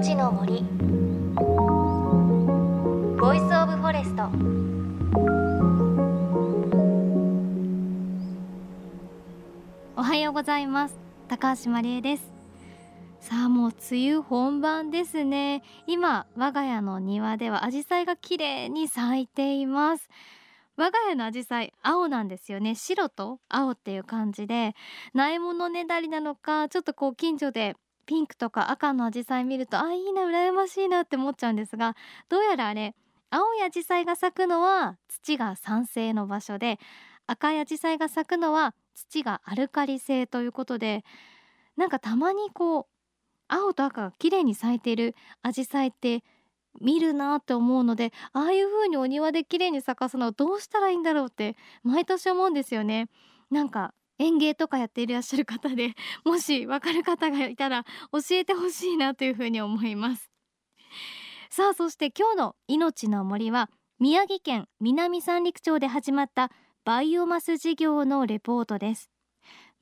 命の森。 Voice of Forest。おはようございます。高橋真理恵です。さあもう梅雨本番ですね。今我が家の庭では紫陽花が綺麗に咲いています。我が家の紫陽花青なんですよね。白と青っていう感じで苗物ねだりなのかちょっとこう近所でピンクとか赤の紫陽花見るとあいいな羨ましいなって思っちゃうんですがどうやらあれ青い紫陽花が咲くのは土が酸性の場所で赤い紫陽花が咲くのは土がアルカリ性ということでなんかたまにこう青と赤が綺麗に咲いている紫陽花って見るなって思うのでああいう風にお庭で綺麗に咲かすのはどうしたらいいんだろうって毎年思うんですよね。なんか園芸とかやっていらっしゃる方で もしわかる方がいたら教えてほしいなというふうに思います。さあそして今日の命の森は宮城県南三陸町で始まったバイオマス事業のレポートです。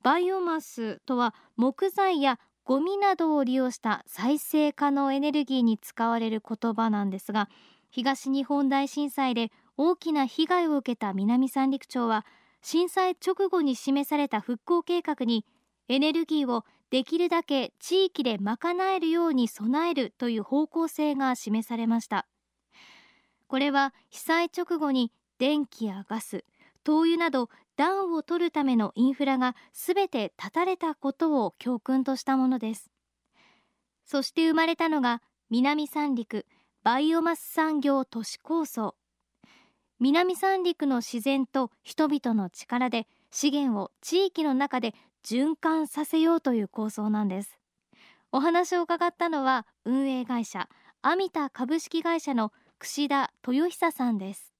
バイオマスとは木材やゴミなどを利用した再生可能エネルギーに使われる言葉なんですが東日本大震災で大きな被害を受けた南三陸町は震災直後に示された復興計画にエネルギーをできるだけ地域で賄えるように備えるという方向性が示されました。これは被災直後に電気やガス灯油など暖を取るためのインフラがすべて断たれたことを教訓としたものです。そして生まれたのが南三陸バイオマス産業都市構想。南三陸の自然と人々の力で資源を地域の中で循環させようという構想なんです。お話を伺ったのは運営会社アミタ株式会社の櫛田豊久さんです。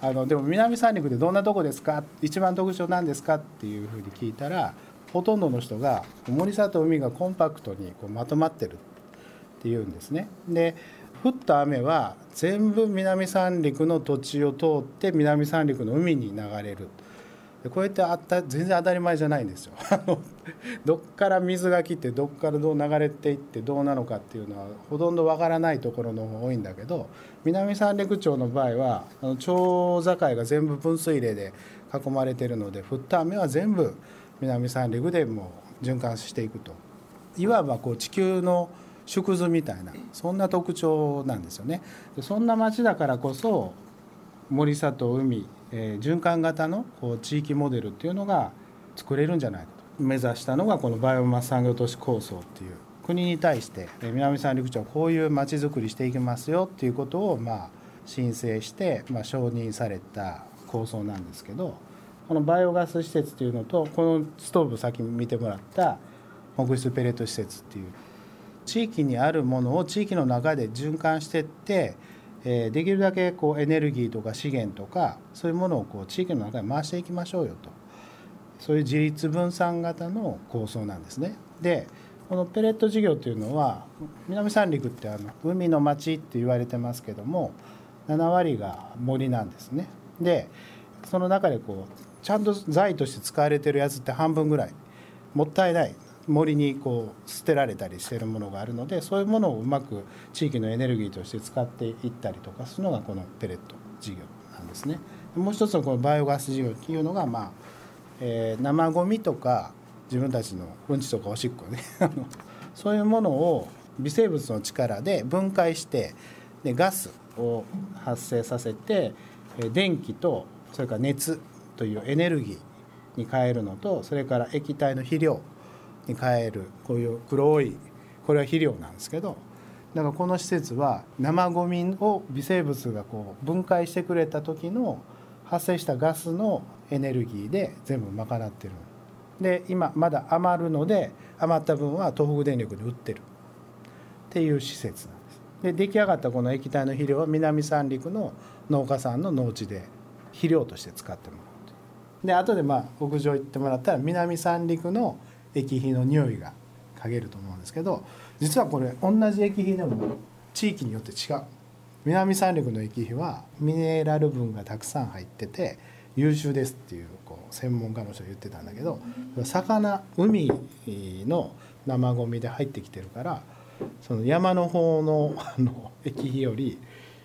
あのでも南三陸でどんなとこですか？一番特徴なんですか？っていうふうに聞いたらほとんどの人が森里海がコンパクトにこうまとまってるっていうんですね。で降った雨は全部南三陸の土地を通って南三陸の海に流れる。こうやってあった全然当たり前じゃないんですよ。どっから水が来てどっからどう流れていってどうなのかっていうのはほとんどわからないところの方が多いんだけど南三陸町の場合はあの町境が全部分水嶺で囲まれてるので降った雨は全部南三陸でもう循環していくと。いわばこう地球の縮図みたいなそんな特徴なんですよね。そんな町だからこそ森里海、えー、循環型のこう地域モデルっていうのが作れるんじゃないかと目指したのがこのバイオマス産業都市構想っていう国に対して南三陸町こういう町づくりしていきますよっていうことをまあ申請して、まあ、承認された構想なんですけどこのバイオガス施設っていうのとこのストーブ先見てもらった木質ペレット施設っていう地域にあるものを地域の中で循環していって、えできるだけこうエネルギーとか資源とかそういうものをこう地域の中で回していきましょうよとそういう自立分散型の構想なんですね。でこのペレット事業というのは南三陸ってあの海の町って言われてますけども7割が森なんですね。でその中でこうちゃんと財として使われてるやつって半分ぐらいもったいない森にこう捨てられたりしてるものがあるのでそういうものをうまく地域のエネルギーとして使っていったりとかするのがこのペレット事業なんですね。もう一つのこのバイオガス事業っていうのが、まあえー、生ゴミとか自分たちのうんちとかおしっこね そういうものを微生物の力で分解してでガスを発生させて電気とそれから熱というエネルギーに変えるのとそれから液体の肥料に変えるこういう黒いこれは肥料なんですけどだからこの施設は生ゴミを微生物がこう分解してくれた時の発生したガスのエネルギーで全部賄ってる。で今まだ余るので余った分は東北電力で売ってる。っていう施設なんです。で出来上がったこの液体の肥料は南三陸の農家さんの農地で肥料として使ってもらうで後でまあ屋上行ってもらったら南三陸の液肥の匂いが嗅げると思うんですけど実はこれ同じ液肥でも地域によって違う南三陸の液肥はミネラル分がたくさん入ってて優秀ですっていうこう専門家の人が言ってたんだけど魚海の生ゴミで入ってきてるからその山の方のあの液肥より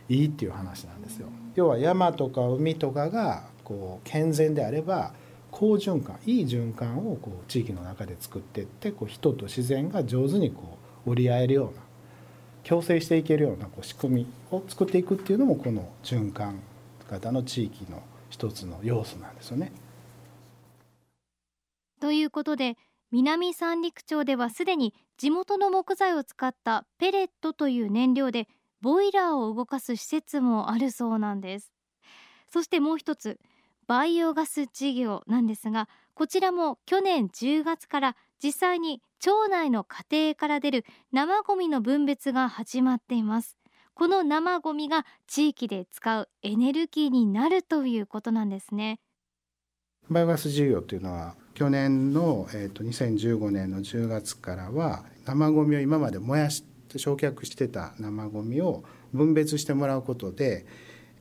いいっていう話なんですよ。要は山とか海とかがこう健全であれば好循環いい循環をこう地域の中で作っていってこう人と自然が上手にこう折り合えるような共生していけるようなこう仕組みを作っていくっていうのもこの循環型の地域の一つの要素なんですよね。ということで南三陸町ではすでに地元の木材を使ったペレットという燃料でボイラーを動かす施設もあるそうなんですそしてもう一つバイオガス事業なんですがこちらも去年10月から実際に町内の家庭から出る生ゴミの分別が始まっています。この生ゴミが地域で使うエネルギーになるということなんですね。バイオガス事業というのは去年の、えー、と2015年の10月からは生ゴミを今まで燃やして焼却してた生ゴミを分別してもらうことで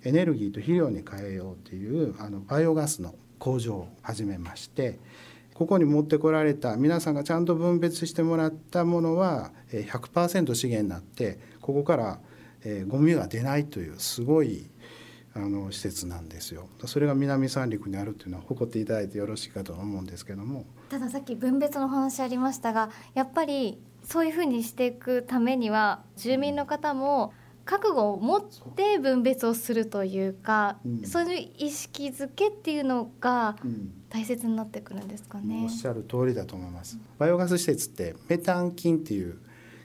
エネルギーと肥料に変えようというあのバイオガスの工場を始めましてここに持ってこられた皆さんがちゃんと分別してもらったものは100%資源になってここからゴミが出ないというすごいあの施設なんですよ。それが南三陸にあるっていうのは誇っていただいてよろしいかと思うんですけども。たださっき分別の話ありましたがやっぱりそういうふうにしていくためには住民の方も覚悟を持って分別をするというか、うん、そういう意識づけっていうのが大切になってくるんですかね、うん、おっしゃる通りだと思います。バイオガス施設ってメタン菌っていう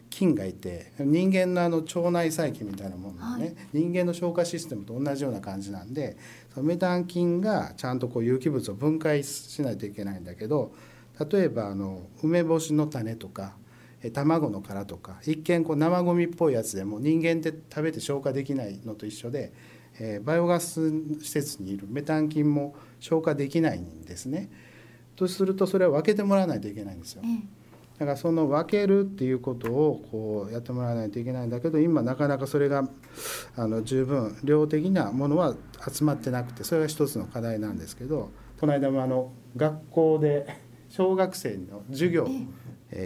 菌がいて人間のあの腸内細菌みたいなものね、はい、人間の消化システムと同じような感じなんでそのメタン菌がちゃんとこう有機物を分解しないといけないんだけど例えばあの梅干しの種とか卵の殻とか一見こう生ゴミっぽいやつでも人間って食べて消化できないのと一緒で、えー、バイオガス施設にいるメタン菌も消化できないんですね。とするとそれは分けてもらわないといけないんですよ。だからその分けるっていうことをこうやってもらわないといけないんだけど今なかなかそれがあの十分量的なものは集まってなくてそれが一つの課題なんですけどこの間もあの学校で小学生の授業え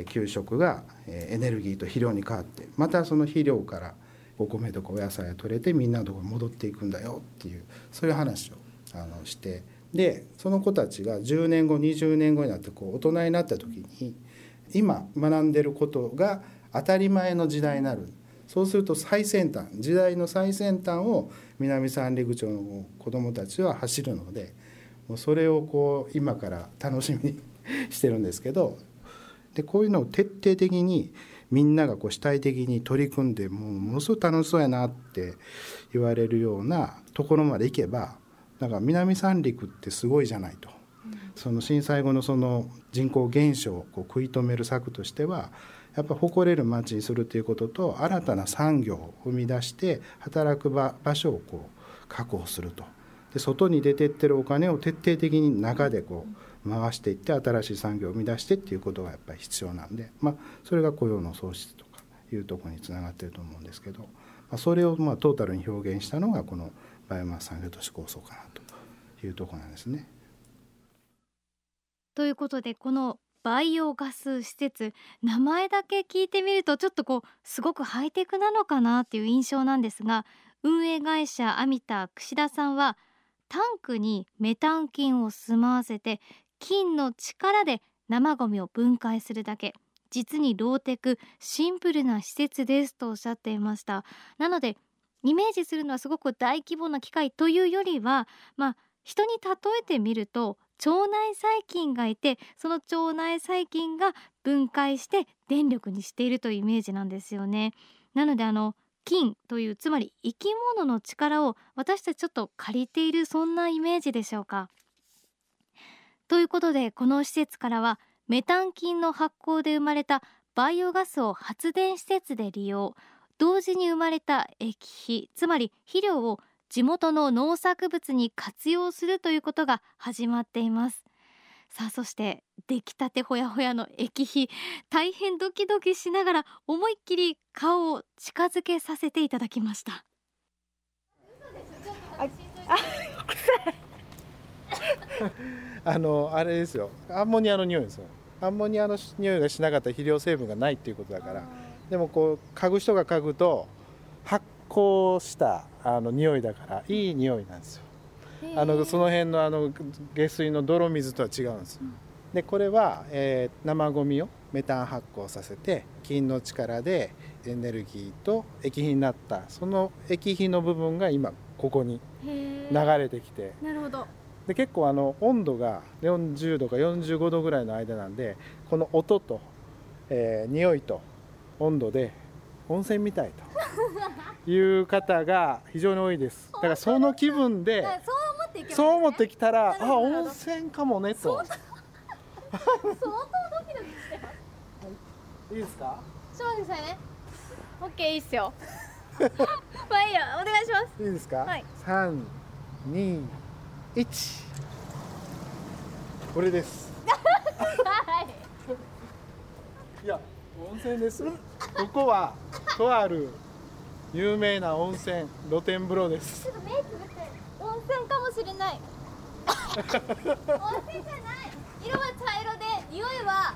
給食がエネルギーと肥料に変わってまたその肥料からお米とかお野菜が取れてみんなのところに戻っていくんだよっていうそういう話をあのしてでその子たちが10年後20年後になってこう大人になった時に今学んでることが当たり前の時代になる。そうすると最先端時代の最先端を南三陸町の子どもたちは走るのでもうそれをこう今から楽しみにしてるんですけどでこういうのを徹底的にみんながこう主体的に取り組んでもうものすごく楽しそうやなって言われるようなところまでいけばだから南三陸ってすごいじゃないと。その震災後のその人口減少をこう食い止める策としてはやっぱ誇れる町にするということと新たな産業を生み出して働く場所をこう確保するとで外に出てってるお金を徹底的に中でこう回していって新しい産業を生み出してっていうことがやっぱり必要なんで、まあ、それが雇用の創出とかいうところにつながってると思うんですけど、まあ、それをまあトータルに表現したのがこのバイオマス産業都市構想かなというとこなんですね。ということでこのバイオガス施設名前だけ聞いてみるとちょっとこうすごくハイテクなのかなっていう印象なんですが運営会社アミタ串田さんはタンクにメタン菌を住まわせて菌の力で生ゴミを分解するだけ。実にローテクシンプルな施設ですとおっしゃっていました。なのでイメージするのはすごく大規模な機械というよりはまあ人に例えてみると腸内細菌がいてその腸内細菌が分解して電力にしているというイメージなんですよね。なのであの菌というつまり生き物の力を私たちちょっと借りているそんなイメージでしょうか。ということでこの施設からはメタン菌の発酵で生まれたバイオガスを発電施設で利用同時に生まれた液肥つまり肥料を地元の農作物に活用するということが始まっています。さあそして出来たてほやほやの液肥大変ドキドキしながら思いっきり顔を近づけさせていただきました。ああ のあれですよ。アンモニアの匂いですよ。アンモニアの匂いがしなかった肥料成分がないっていうことだから。でもこう嗅ぐ人が嗅ぐと発酵したあの匂いだからいい匂いなんですよ。あのその辺のあの下水の泥水とは違うんですよ、でこれは、えー、生ゴミをメタン発酵させて菌の力でエネルギーと液肥になったその液肥の部分が今ここに流れてきて。なるほどで結構あの温度が40度か45度ぐらいの間なんでこの音と、えー、匂いと温度で温泉みたいと いう方が非常に多いです。だからその気分でそう思ってきたらあ温泉かもねと。相当ドキドキしてます。いいですか？そうですね。オッケーいいっすよ。まあいいや。お願いします。いいですか？はい。三二一。これです。はい。いや温泉です。ここはとある有名な温泉露天風呂です。ちょっと目つぶって温泉かもしれない。温泉じゃない。色は茶色で匂いは。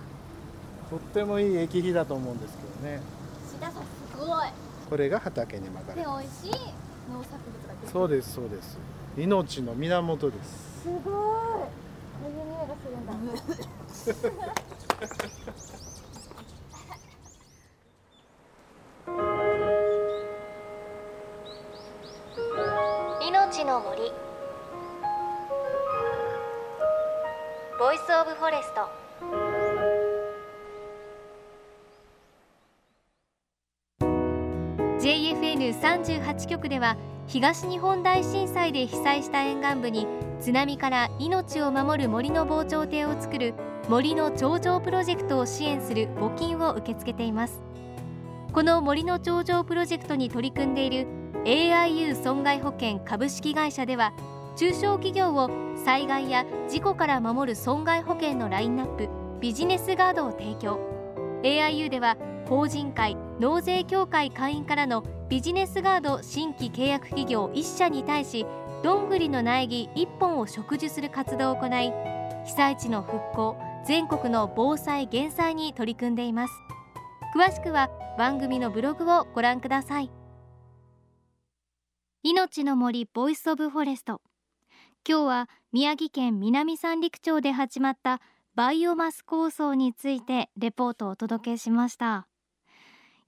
とってもいい液肥だと思うんですけどね。志田さんすごい。これが畑にまかれで美味しい。農作物がそうですそうです命の源です。すごい。こういう匂いがするんだ。命の森。 Voice of Forest。JFN38 局では東日本大震災で被災した沿岸部に津波から命を守る森の防潮堤を作る森の長城プロジェクトを支援する募金を受け付けています。この森の頂上プロジェクトに取り組んでいる AIU 損害保険株式会社では中小企業を災害や事故から守る損害保険のラインナップビジネスガードを提供。AIU では法人会納税協会会員からのビジネスガード新規契約企業1社に対しどんぐりの苗木1本を植樹する活動を行い被災地の復興全国の防災減災に取り組んでいます。詳しくは番組のブログをご覧ください。命の森 Voice of Forest。今日は宮城県南三陸町で始まったバイオマス構想についてレポートをお届けしました。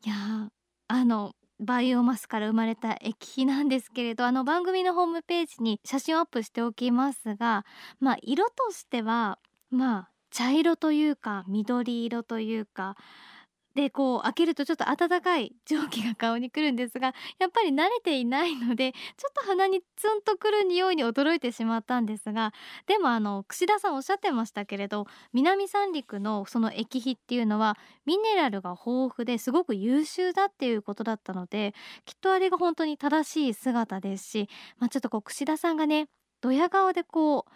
いやあのバイオマスから生まれた液肥なんですけれど あの番組のホームページに写真をアップしておきますがまあ色としてはまあ茶色というか緑色というかでこう開けるとちょっと暖かい蒸気が顔にくるんですがやっぱり慣れていないのでちょっと鼻にツンとくる匂いに驚いてしまったんですがでもあの串田さんおっしゃってましたけれど南三陸のその液肥っていうのはミネラルが豊富ですごく優秀だっていうことだったのできっとあれが本当に正しい姿ですし、まあ、ちょっとこう串田さんがねドヤ顔でこう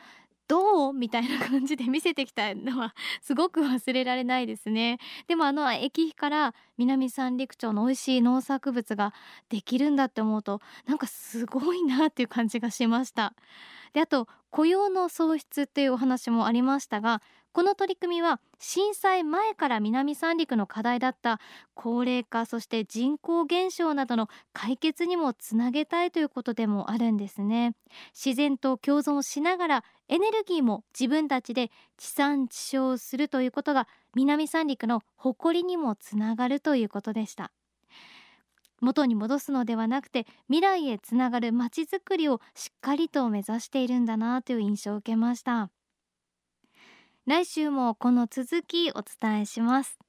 どう？みたいな感じで見せてきたのはすごく忘れられないですね。でもあの駅碑から南三陸町の美味しい農作物ができるんだって思うとなんかすごいなっていう感じがしました。であと雇用の創出っていうお話もありましたがこの取り組みは震災前から南三陸の課題だった高齢化そして人口減少などの解決にもつなげたいということでもあるんですね。自然と共存しながらエネルギーも自分たちで地産地消するということが南三陸の誇りにもつながるということでした。元に戻すのではなくて未来へつながるまちづくりをしっかりと目指しているんだなという印象を受けました。来週もこの続きお伝えします。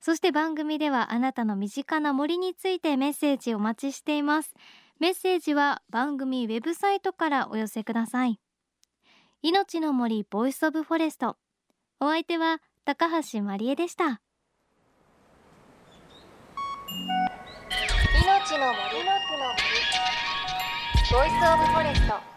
そして番組ではあなたの身近な森についてメッセージお待ちしています。メッセージは番組ウェブサイトからお寄せください。命の森 Voice of Forest。お相手は高橋真理恵でした。命の森。の森。 Voice of Forest。